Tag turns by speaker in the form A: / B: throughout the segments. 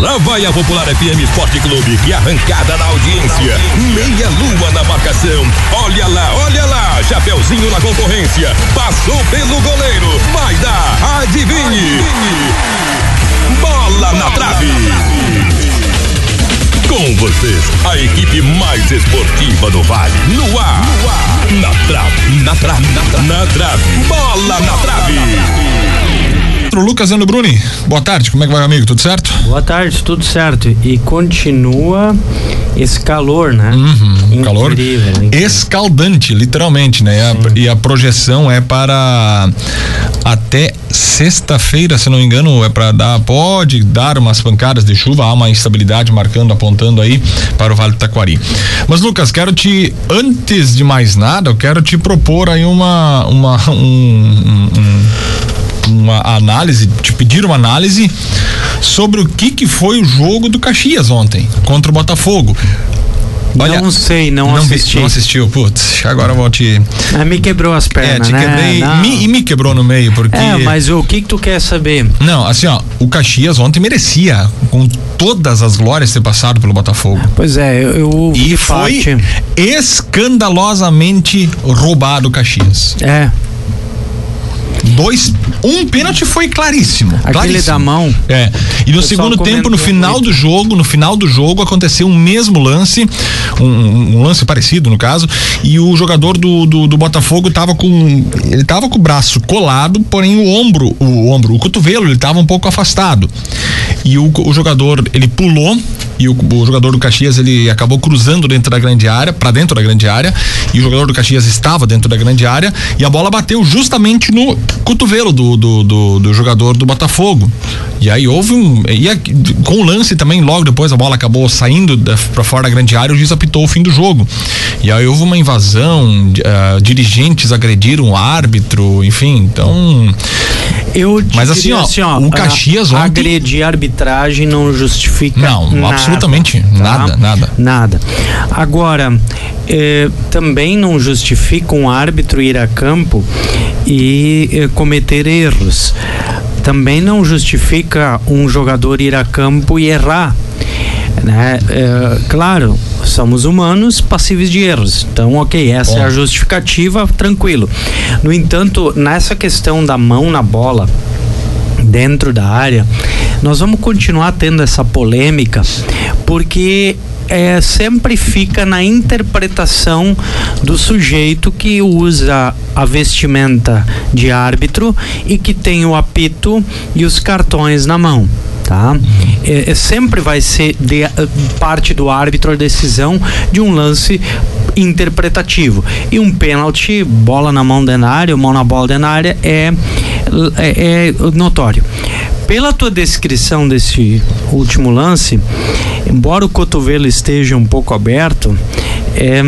A: Lá vai a Popular FM Esporte Clube, que arrancada na audiência. Meia lua na marcação. Olha lá, olha lá. Chapeuzinho na concorrência. Passou pelo goleiro. Vai dar. Adivinhe. Bola na trave. Com vocês, a equipe mais esportiva do Vale. No ar. Na trave. Na trave. Na trave. Bola na trave.
B: Lucas Ano Bruni, boa tarde, como é que vai, amigo? Tudo certo?
C: Boa tarde, tudo certo. E continua esse calor, né?
B: Uhum, calor escaldante, literalmente, né? E a, e a, projeção é para até sexta-feira, se não me engano, é para dar, pode dar umas pancadas de chuva, há uma instabilidade marcando, apontando aí para o Vale do Taquari. Mas Lucas, quero te, antes de mais nada, eu quero te propor aí uma, uma um, um, um uma análise, te pedir uma análise sobre o que que foi o jogo do Caxias ontem contra o Botafogo.
C: Olha, não sei, não, não assisti.
B: Não assistiu, putz, agora eu vou te.
C: Ah, me quebrou as pernas. É, te
B: né? quebrei me, e me quebrou no meio, porque. É,
C: mas o que que tu quer saber?
B: Não, assim, ó, o Caxias ontem merecia, com todas as glórias, ter passado pelo Botafogo.
C: Pois é, eu. eu
B: e foi parte. escandalosamente roubado o Caxias.
C: É.
B: Dois, um pênalti foi claríssimo.
C: Aquele
B: claríssimo.
C: da mão.
B: É. E no segundo tempo, no final muito. do jogo, no final do jogo aconteceu o um mesmo lance, um, um, lance parecido no caso, e o jogador do, do, do, Botafogo tava com ele tava com o braço colado, porém o ombro, o ombro, o cotovelo, ele tava um pouco afastado. E o, o jogador, ele pulou e o, o, jogador do Caxias ele acabou cruzando dentro da grande área, para dentro da grande área, e o jogador do Caxias estava dentro da grande área e a bola bateu justamente no cotovelo do, do, do, do jogador do Botafogo. E aí houve um. E a, com o lance também, logo depois a bola acabou saindo para fora da grande área, o juiz apitou o fim do jogo. E aí houve uma invasão, uh, dirigentes agrediram o árbitro, enfim, então.
C: Eu Mas assim ó, assim, ó, o Caxias ontem... Agredir a arbitragem não justifica.
B: Não, nada, absolutamente tá? nada, nada.
C: Nada. Agora, eh, também não justifica um árbitro ir a campo e eh, cometer erros. Também não justifica um jogador ir a campo e errar. Né? É, claro, somos humanos passíveis de erros. Então, ok, essa Bom. é a justificativa, tranquilo. No entanto, nessa questão da mão na bola, dentro da área, nós vamos continuar tendo essa polêmica, porque é, sempre fica na interpretação do sujeito que usa a vestimenta de árbitro e que tem o apito e os cartões na mão tá? É, é, sempre vai ser de, eh, parte do árbitro a decisão de um lance interpretativo. E um pênalti, bola na mão da área, mão na bola da área, é, é, é notório pela tua descrição desse último lance, embora o cotovelo esteja um pouco aberto, é,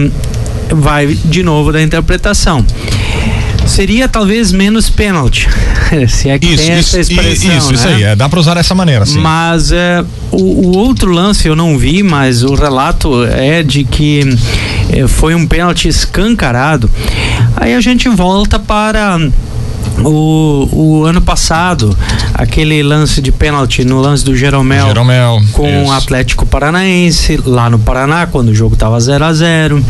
C: vai de novo da interpretação seria talvez menos pênalti. Se é que isso, tem isso, essa expressão. Isso,
B: né? isso aí, é, dá para usar dessa maneira, sim.
C: Mas é, o, o, outro lance eu não vi, mas o relato é de que é, foi um pênalti escancarado. Aí a gente volta para o, o ano passado, aquele lance de pênalti no lance do Jeromel,
B: Jeromel
C: com o Atlético Paranaense, lá no Paraná, quando o jogo estava 0 a 0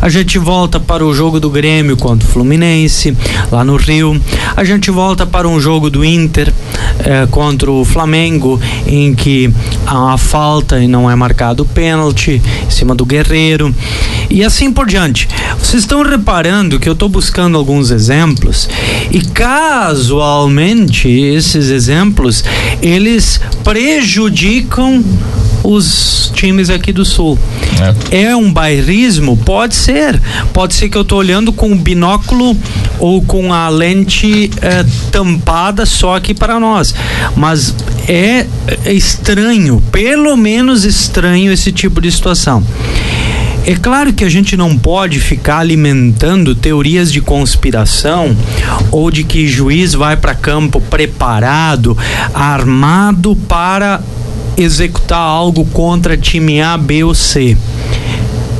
C: A gente volta para o jogo do Grêmio contra o Fluminense, lá no Rio. A gente volta para um jogo do Inter eh, contra o Flamengo, em que há uma falta e não é marcado o pênalti em cima do Guerreiro. E assim por diante. Vocês estão reparando que eu estou buscando alguns exemplos e casualmente esses exemplos eles prejudicam os times aqui do sul. É. é. um bairrismo? Pode ser. Pode ser que eu estou olhando com o binóculo ou com a lente é, tampada só aqui para nós. Mas é estranho, pelo menos estranho esse tipo de situação. É claro que a gente não pode ficar alimentando teorias de conspiração ou de que juiz vai para campo preparado, armado para executar algo contra time A, B ou C.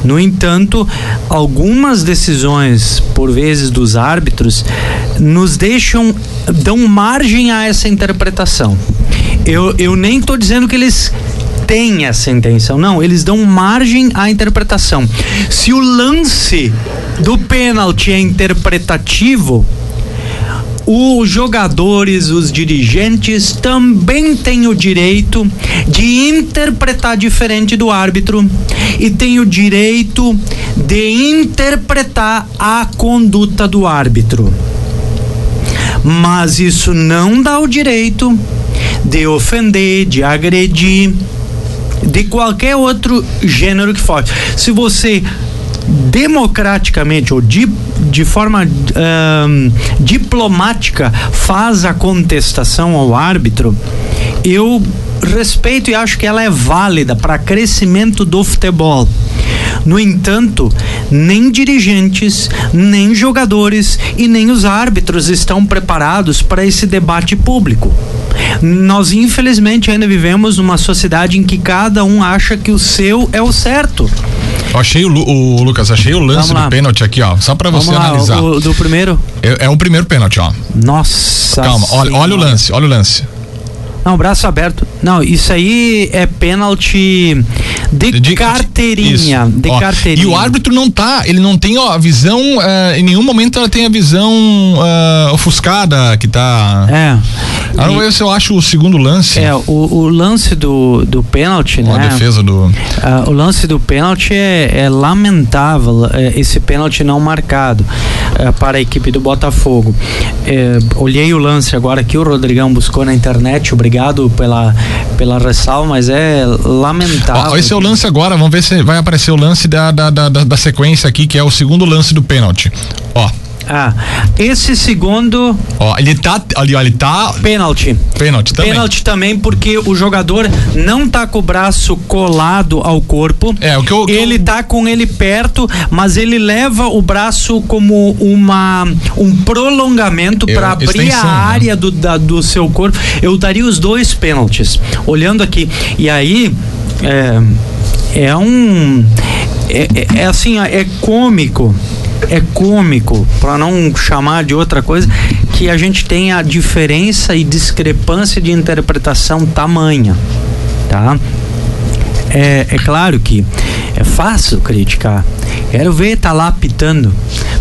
C: No entanto, algumas decisões, por vezes dos árbitros, nos deixam, dão margem a essa interpretação. Eu, eu nem estou dizendo que eles tem essa intenção. Não, eles dão margem à interpretação. Se o lance do pênalti é interpretativo, os jogadores, os dirigentes também têm o direito de interpretar diferente do árbitro e têm o direito de interpretar a conduta do árbitro. Mas isso não dá o direito de ofender, de agredir, de qualquer outro gênero que for. Se você democraticamente ou de, de forma um, diplomática faz a contestação ao árbitro, eu respeito e acho que ela é válida para crescimento do futebol. No entanto, nem dirigentes, nem jogadores e nem os árbitros estão preparados para esse debate público. Nós, infelizmente, ainda vivemos numa sociedade em que cada um acha que o seu é o certo.
B: achei o, o, Lucas, achei o lance do pênalti aqui, ó. Só para você lá, analisar.
C: O, do primeiro?
B: É, é o primeiro pênalti, ó.
C: Nossa.
B: Calma, olha, olha o lance, olha o lance.
C: Não, braço aberto. Não, isso aí é pênalti de, de carteirinha. Isso. De
B: ó,
C: carteirinha.
B: E o árbitro não tá, ele não tem ó, a visão, uh, em nenhum momento ela tem a visão uh, ofuscada que tá.
C: É.
B: Agora e, eu acho o segundo lance.
C: É, o, o lance do, do pênalti, né?
B: A defesa do. Uh,
C: o lance do pênalti é, é lamentável, é, esse pênalti não marcado para a equipe do Botafogo. É, olhei o lance agora que o Rodrigão buscou na internet, obrigado pela, pela ressalva, mas é lamentável.
B: Ó, esse é o lance agora, vamos ver se vai aparecer o lance da, da, da, da sequência aqui, que é o segundo lance do pênalti. Ó.
C: Ah, esse segundo.
B: Ó, ele tá. Ali, ó, ele tá.
C: Pênalti.
B: Pênalti também.
C: Pênalti também, porque o jogador não tá com o braço colado ao corpo.
B: É, o que eu.
C: Ele tá com ele perto, mas ele leva o braço como uma um prolongamento para abrir extensão, a né? área né? do, da, do seu corpo. Eu daria os dois pênaltis. Olhando aqui. E aí. É, é um. É, é, é assim, é cômico é cômico, para não chamar de outra coisa, que a gente tem a diferença e discrepância de interpretação tamanha, tá? É, é claro que é fácil criticar. Quero ver tá lá pitando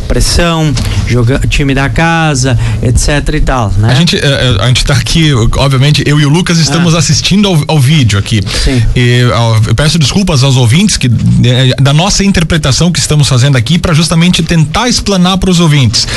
C: pressão, joga, time da casa, etc e tal, né?
B: A gente, a, eh, eh, a gente tá aqui, obviamente, eu e o Lucas estamos ah. assistindo ao, ao, vídeo aqui.
C: Sim.
B: E, eu peço desculpas aos ouvintes que eh, da nossa interpretação que estamos fazendo aqui para justamente tentar explanar para os ouvintes.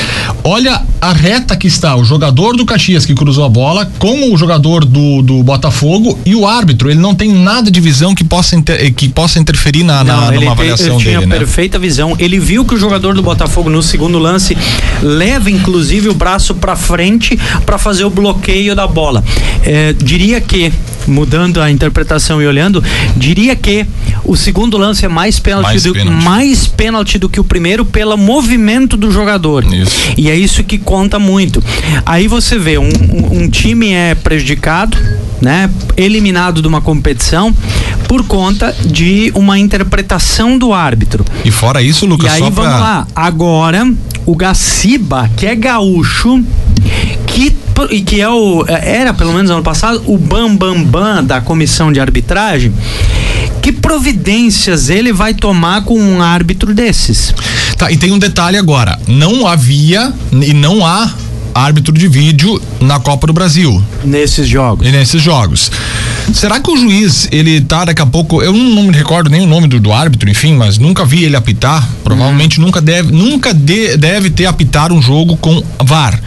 B: Olha a reta que está o jogador do Caxias que cruzou a bola com o jogador do, do Botafogo e o árbitro. Ele não tem nada de visão que possa, inter, que possa interferir na, não, na numa avaliação
C: ele
B: tinha
C: dele, né? perfeita visão. Ele viu que o jogador do Botafogo no segundo lance leva inclusive o braço para frente para fazer o bloqueio da bola. É, diria que mudando a interpretação e olhando, diria que o segundo lance é mais pênalti, mais do, pênalti. mais pênalti do que o primeiro pelo movimento do jogador.
B: Isso.
C: E é isso que conta muito. Aí você vê, um, um, time é prejudicado, né? Eliminado de uma competição por conta de uma interpretação do árbitro.
B: E fora isso, Lucas,
C: e aí, vamos pra... lá. Agora, o Gaciba, que é gaúcho, que e que é o era pelo menos ano passado o bam bam bam da comissão de arbitragem que providências ele vai tomar com um árbitro desses?
B: Tá, e tem um detalhe agora, não havia e não há árbitro de vídeo na Copa do Brasil.
C: Nesses jogos.
B: E nesses jogos. Será que o juiz, ele tá daqui a pouco, eu não, me recordo nem o nome do, do, árbitro, enfim, mas nunca vi ele apitar, provavelmente hum. nunca deve, nunca de, deve ter apitar um jogo com VAR.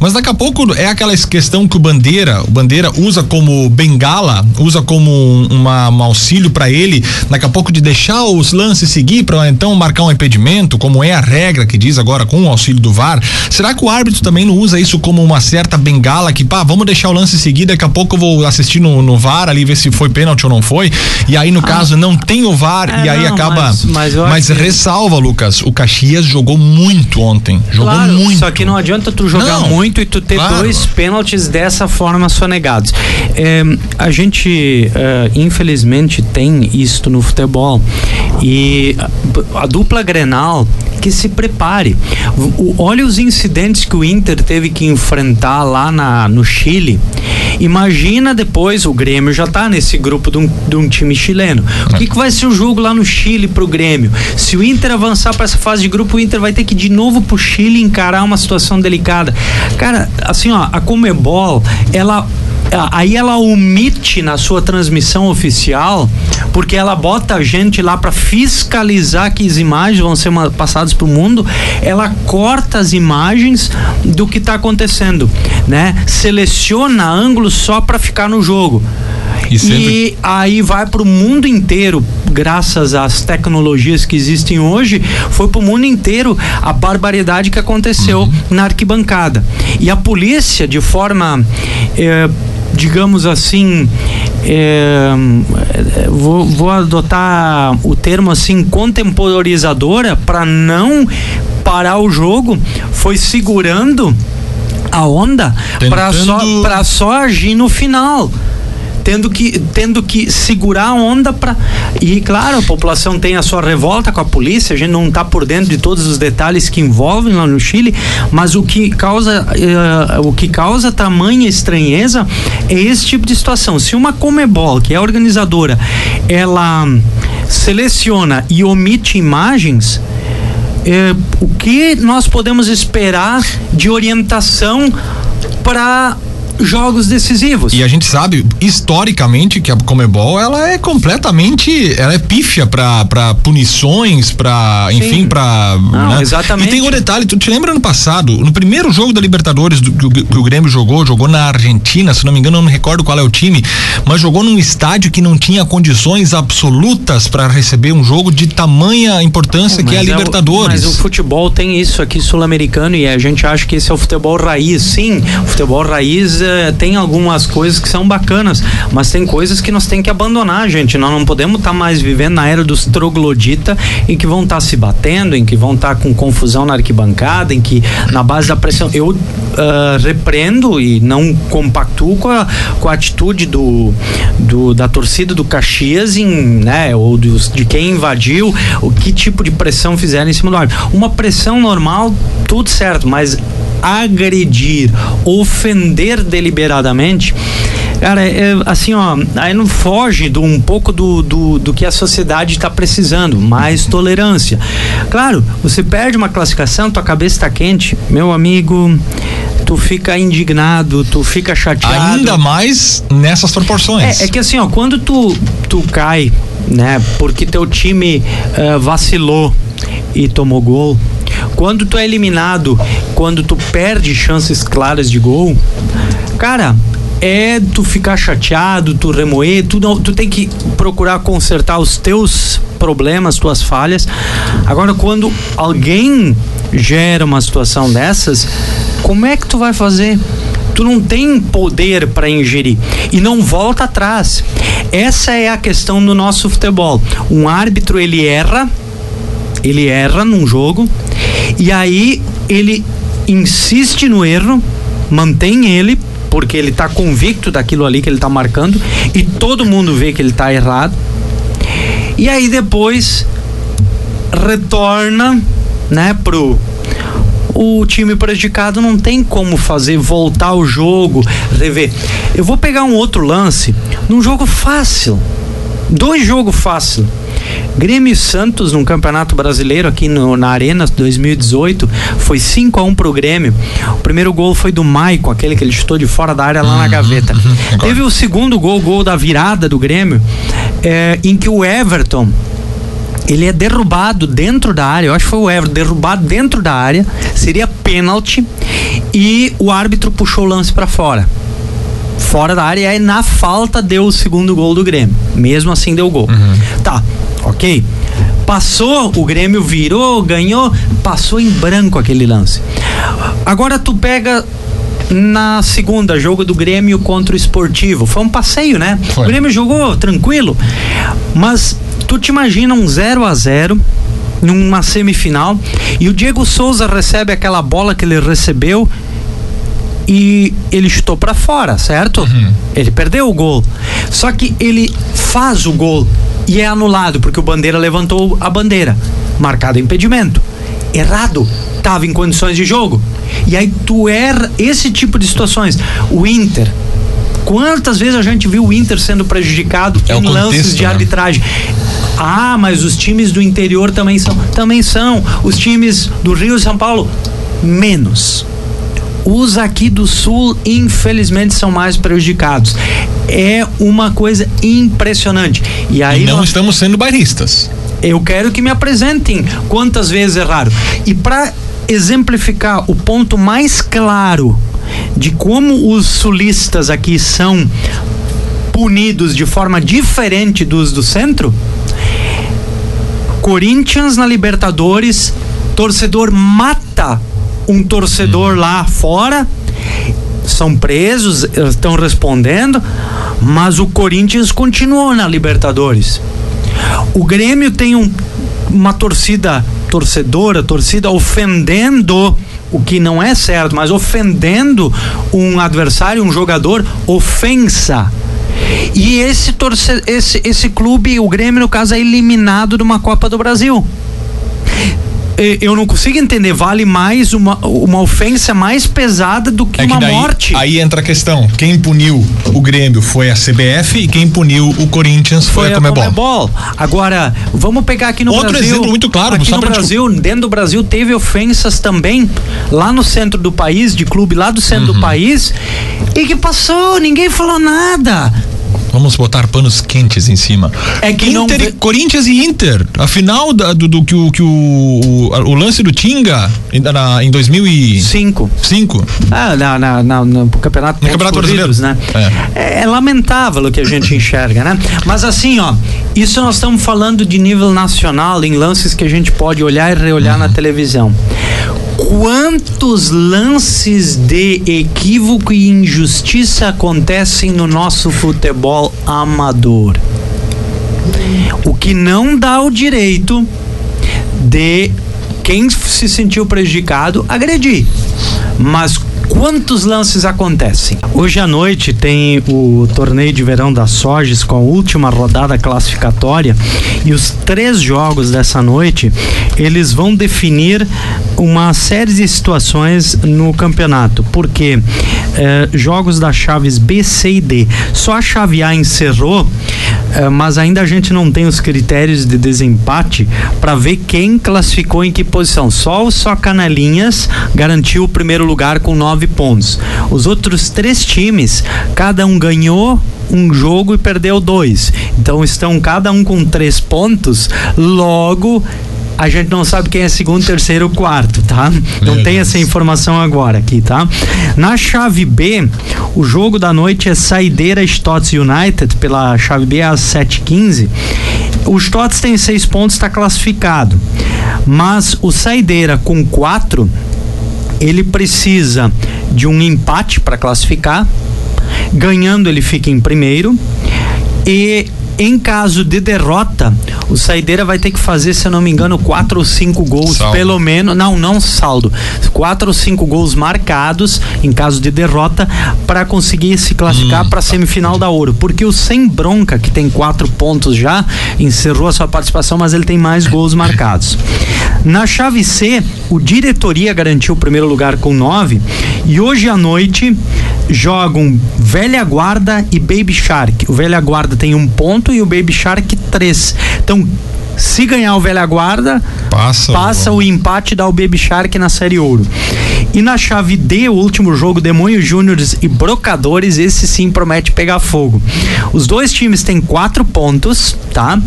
B: Mas daqui a pouco é aquela questão que o Bandeira, o Bandeira usa como bengala, usa como um, uma, um auxílio para ele, daqui a pouco de deixar os lances seguir para então marcar um impedimento, como é a regra que diz agora com o auxílio do VAR. Será que o árbitro também não usa isso como uma certa bengala que, pá, vamos deixar o lance seguir, daqui a pouco eu vou assistir no, no VAR ali, ver se foi pênalti ou não foi. E aí, no ah, caso, não tem o VAR é, e aí não, acaba. Mas, mas, mas ressalva. Lucas, o Caxias jogou muito ontem. Jogou claro, muito.
C: Só que não adianta tu jogar não, muito e tu ter claro. dois pênaltis dessa forma sonegados. É, a gente, é, infelizmente, tem isto no futebol. E a, a dupla Grenal que se prepare. O, olha os incidentes que o Inter teve teve que enfrentar lá na, no Chile, imagina depois, o Grêmio já tá nesse grupo de um, de um time chileno. O que, que vai ser o jogo lá no Chile pro Grêmio? Se o Inter avançar para essa fase de grupo, o Inter vai ter que de novo pro Chile encarar uma situação delicada. Cara, assim, ó, a Comebol, ela aí ela omite na sua transmissão oficial, porque ela bota a gente lá para fiscalizar que as imagens vão ser passadas para o mundo, ela corta as imagens do que está acontecendo, né? Seleciona ângulos só para ficar no jogo. E, sempre... e aí vai para o mundo inteiro, graças às tecnologias que existem hoje, foi para o mundo inteiro a barbaridade que aconteceu uhum. na arquibancada. E a polícia, de forma. Eh, digamos assim, é, vou, vou adotar o termo assim, contemporizadora para não parar o jogo, foi segurando a onda para só, só agir no final tendo que, tendo que segurar a onda para e claro, a população tem a sua revolta com a polícia, a gente não está por dentro de todos os detalhes que envolvem lá no Chile, mas o que causa uh, o que causa tamanha estranheza é esse tipo de situação. Se uma Comebol, que é a organizadora, ela seleciona e omite imagens, eh, o que nós podemos esperar de orientação para jogos decisivos.
B: E a gente sabe historicamente que a Comebol ela é completamente, ela é pífia para punições, para enfim, para
C: né? exatamente.
B: E tem um detalhe, tu te lembra no passado, no primeiro jogo da Libertadores do, que, que, o Grêmio jogou, jogou na Argentina, se não me engano, eu não recordo qual é o time, mas jogou num estádio que não tinha condições absolutas para receber um jogo de tamanha importância que é a Libertadores.
C: É o, mas o futebol tem isso aqui sul-americano e a gente acha que esse é o futebol raiz. Sim, o futebol raiz é, tem algumas coisas que são bacanas, mas tem coisas que nós tem que abandonar, gente. Nós não podemos estar tá mais vivendo na era dos troglodita em que vão estar tá se batendo, em que vão estar tá com confusão na arquibancada, em que na base da pressão. Eu uh, repreendo e não compactuo com a, com a atitude do, do, da torcida do Caxias em, né, ou dos, de quem invadiu, o que tipo de pressão fizeram em cima do árbitro. Uma pressão normal, tudo certo, mas agredir, ofender deliberadamente, cara, é, assim, ó, aí não foge do, um pouco do, do, do que a sociedade está precisando, mais tolerância. Claro, você perde uma classificação, tua cabeça está quente, meu amigo, tu fica indignado, tu fica chateado.
B: Ainda mais nessas proporções.
C: É, é que assim, ó, quando tu, tu cai, né, porque teu time uh, vacilou e tomou gol, quando tu é eliminado, quando tu perde chances claras de gol, cara, é tu ficar chateado, tu remoer, tu, não, tu tem que procurar consertar os teus problemas, tuas falhas. Agora, quando alguém gera uma situação dessas, como é que tu vai fazer? Tu não tem poder para ingerir e não volta atrás. Essa é a questão do nosso futebol. Um árbitro ele erra, ele erra num jogo e aí ele insiste no erro, mantém ele porque ele está convicto daquilo ali que ele está marcando e todo mundo vê que ele está errado. E aí depois retorna, né, pro o time prejudicado não tem como fazer voltar o jogo, rever. Eu vou pegar um outro lance num jogo fácil. Dois jogos fácil. Grêmio Santos no Campeonato Brasileiro aqui no, na Arena 2018 foi 5 a 1 pro Grêmio. O primeiro gol foi do Maicon, aquele que ele chutou de fora da área lá uhum, na gaveta. Uhum, Teve o segundo gol, gol da virada do Grêmio, é, em que o Everton ele é derrubado dentro da área, eu acho que foi o Everton, derrubado dentro da área, seria pênalti e o árbitro puxou o lance para fora fora da área e aí na falta deu o segundo gol do Grêmio. Mesmo assim deu gol. Uhum. Tá, ok. Passou, o Grêmio virou, ganhou, passou em branco aquele lance. Agora tu pega na segunda, jogo do Grêmio contra o Esportivo. Foi um passeio, né? Foi. O Grêmio jogou tranquilo, mas tu te imagina um 0 a 0 numa semifinal e o Diego Souza recebe aquela bola que ele recebeu e ele chutou para fora, certo? Uhum. Ele perdeu o gol. Só que ele faz o gol e é anulado porque o bandeira levantou a bandeira, marcado impedimento. Errado, tava em condições de jogo. E aí tu erra esse tipo de situações. O Inter, Quantas vezes a gente viu o Inter sendo prejudicado é em contexto, lances de né? arbitragem? Ah, mas os times do interior também são. Também são. Os times do Rio e São Paulo, menos. Os aqui do Sul, infelizmente, são mais prejudicados. É uma coisa impressionante. E aí
B: e não nós... estamos sendo bairristas.
C: Eu quero que me apresentem quantas vezes erraram. E para exemplificar o ponto mais claro de como os sulistas aqui são punidos de forma diferente dos do centro. Corinthians na Libertadores, torcedor mata um torcedor hum. lá fora, são presos, estão respondendo, mas o Corinthians continuou na Libertadores. O Grêmio tem um, uma torcida torcedora, torcida ofendendo o que não é certo, mas ofendendo um adversário, um jogador, ofensa. E esse, torce, esse, esse clube, o Grêmio, no caso, é eliminado de uma Copa do Brasil eu não consigo entender. Vale mais uma, uma ofensa mais pesada do que, é que uma
B: daí,
C: morte.
B: Aí entra a questão: quem puniu o Grêmio foi a CBF e quem puniu o Corinthians foi, foi a Comebol. Comebol.
C: Agora, vamos pegar aqui no
B: Outro
C: Brasil.
B: exemplo muito claro.
C: Aqui no Brasil, dentro do Brasil, teve ofensas também lá no centro do país, de clube lá do centro uhum. do país, e que passou, ninguém falou nada.
B: Vamos botar panos quentes em cima.
C: É que
B: Inter,
C: não...
B: Corinthians e Inter. A final da, do, do, que, o, que o, o, o lance do Tinga na, em 2005.
C: Cinco. Ah, na, na, na, no campeonato,
B: no campeonato brasileiro,
C: né? É. é. é lamentável o que a gente enxerga, né? Mas assim, ó, isso nós estamos falando de nível nacional em lances que a gente pode olhar e reolhar uhum. na televisão quantos lances de equívoco e injustiça acontecem no nosso futebol amador. O que não dá o direito de quem se sentiu prejudicado agredir. Mas quantos lances acontecem? Hoje à noite tem o torneio de verão da Soges com a última rodada classificatória e os três jogos dessa noite eles vão definir uma série de situações no campeonato, porque eh, jogos da chaves B, C e D, só a chave A encerrou, mas ainda a gente não tem os critérios de desempate para ver quem classificou em que posição. Só o Só Canelinhas garantiu o primeiro lugar com nove pontos. Os outros três times, cada um ganhou um jogo e perdeu dois. Então estão cada um com três pontos. Logo, a gente não sabe quem é segundo, terceiro, quarto, tá? Não tem essa informação agora aqui, tá? Na chave B, o jogo da noite é Saideira Stotts United pela chave B às 7h15. O Stotts tem seis pontos, está classificado. Mas o Saideira com quatro, ele precisa de um empate para classificar. Ganhando, ele fica em primeiro. E em caso de derrota, o Saideira vai ter que fazer, se eu não me engano, quatro ou cinco gols, saldo. pelo menos. Não, não saldo. Quatro ou cinco gols marcados em caso de derrota para conseguir se classificar hum. para a semifinal da Ouro. Porque o Sem Bronca, que tem quatro pontos já, encerrou a sua participação, mas ele tem mais gols marcados. Na chave C, o Diretoria garantiu o primeiro lugar com nove. E hoje à noite jogam Velha Guarda e Baby Shark. O Velha Guarda tem um ponto e o Baby Shark três. Então, se ganhar o Velha Guarda, passa, passa o empate dá o Baby Shark na Série Ouro. E na chave D, o último jogo, Demônio Júniores e Brocadores, esse sim promete pegar fogo. Os dois times têm quatro pontos, tá?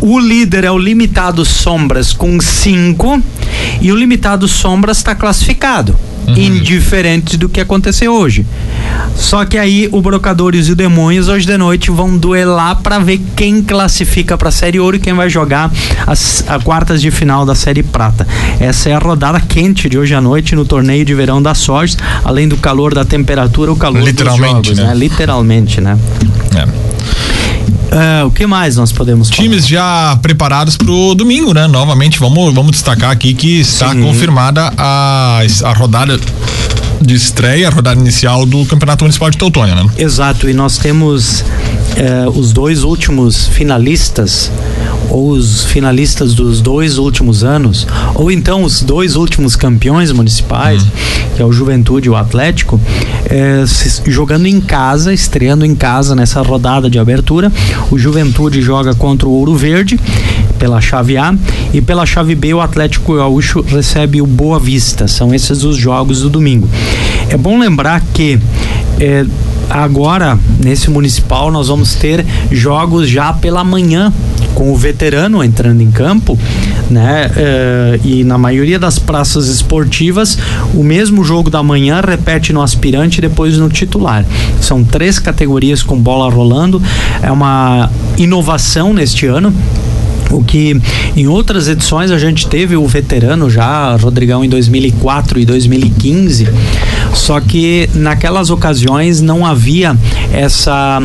C: O líder é o Limitado Sombras com cinco e o Limitado Sombras está classificado uhum. indiferente do que aconteceu hoje. Só que aí o Brocadores e o Demônios hoje de noite vão duelar para ver quem classifica para a Série Ouro e quem vai jogar as a quartas de final da Série Prata. Essa é a rodada quente de hoje à noite no torneio de verão da Sorte, além do calor da temperatura, o calor dos jogos,
B: né? né?
C: Literalmente, né? É. Uh, o que mais nós podemos
B: falar? Times já preparados para o domingo, né? Novamente, vamos, vamos destacar aqui que está Sim. confirmada a, a rodada de estreia, a rodada inicial do Campeonato Municipal de Teutônia, né?
C: Exato, e nós temos eh, os dois últimos finalistas ou os finalistas dos dois últimos anos, ou então os dois últimos campeões municipais, uhum. que é o Juventude e o Atlético, é, se, jogando em casa, estreando em casa nessa rodada de abertura. O Juventude joga contra o Ouro Verde pela chave A e pela chave B o Atlético Gaúcho recebe o Boa Vista. São esses os jogos do domingo. É bom lembrar que é, agora nesse municipal nós vamos ter jogos já pela manhã com o veterano entrando em campo, né? Uh, e na maioria das praças esportivas, o mesmo jogo da manhã repete no aspirante e depois no titular. São três categorias com bola rolando. É uma inovação neste ano o que em outras edições a gente teve o veterano já, Rodrigão, em 2004 e 2015, só que naquelas ocasiões não havia essa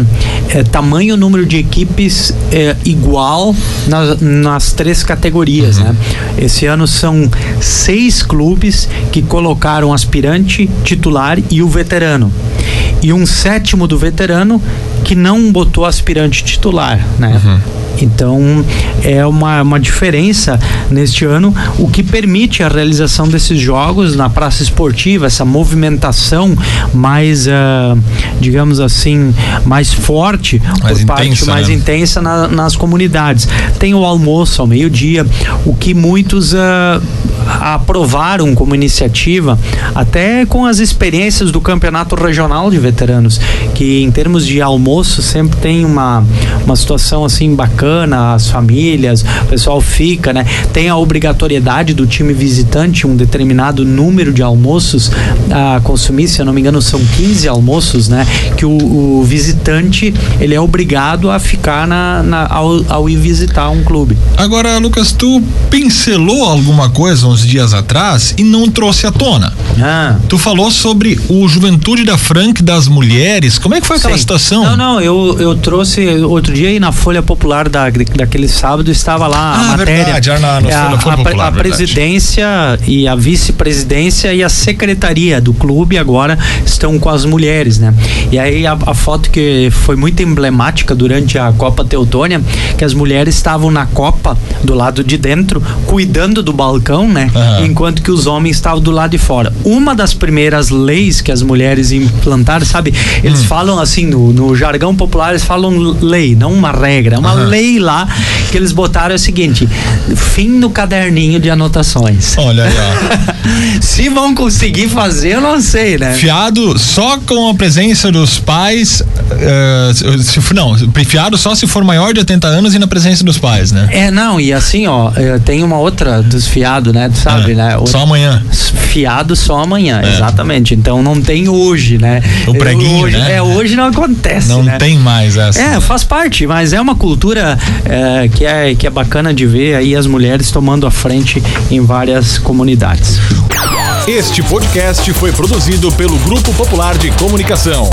C: é, tamanho número de equipes é, igual nas, nas três categorias, uhum. né? Esse ano são seis clubes que colocaram aspirante, titular e o veterano e um sétimo do veterano que não botou aspirante titular, né? Uhum. Então é uma, uma diferença neste ano, o que permite a realização desses jogos na praça esportiva, essa movimentação mais, uh, digamos assim, mais forte mais por parte intensa, mais né? intensa na, nas comunidades. Tem o almoço ao meio-dia, o que muitos uh, aprovaram como iniciativa, até com as experiências do campeonato regional de veteranos, que em termos de almoço sempre tem uma, uma situação assim bacana, as famílias, o pessoal fica, né? Tem a obrigatoriedade do time visitante, um determinado número de almoços a consumir, se eu não me engano, são 15 almoços, né? Que o, o visitante ele é obrigado a ficar na, na ao, ao ir visitar um clube.
B: Agora, Lucas, tu pincelou alguma coisa uns dias atrás e não trouxe à tona. Ah. Tu falou sobre o Juventude da Frank das mulheres. Como é que foi aquela Sim. situação?
C: Não, não, eu, eu trouxe outro dia aí na Folha Popular da, daquele sábado estava lá ah, a matéria. Verdade, na, no é, a, Folha Popular, a, a presidência e a vice-presidência e a secretaria do clube agora estão com as mulheres, né? E aí a, a foto que foi muito emblemática durante a Copa Teutônia, que as mulheres estavam na Copa do lado de dentro, cuidando do balcão, né? Uhum. Enquanto que os homens estavam do lado de fora. Uma das primeiras leis que as mulheres implantaram, sabe? Eles hum. falam assim, no, no, jargão popular, eles falam lei, não uma regra. Uma uhum. lei lá que eles botaram é o seguinte: fim no caderninho de anotações.
B: Olha aí, ó.
C: Se vão conseguir fazer, eu não sei, né?
B: Fiado só com a presença dos pais. Uh, se, não, fiado só se for maior de 80 anos e na presença dos pais, né?
C: É, não, e assim, ó, eh, tem uma outra dos fiados, né? sabe, é, né?
B: Só amanhã.
C: Fiado só amanhã, é. exatamente. Então não tem hoje, né?
B: O preguinho,
C: hoje,
B: né?
C: É, hoje não acontece,
B: Não
C: né?
B: tem mais essa.
C: É, faz parte, mas é uma cultura é, que, é, que é bacana de ver aí as mulheres tomando a frente em várias comunidades.
A: Este podcast foi produzido pelo Grupo Popular de Comunicação.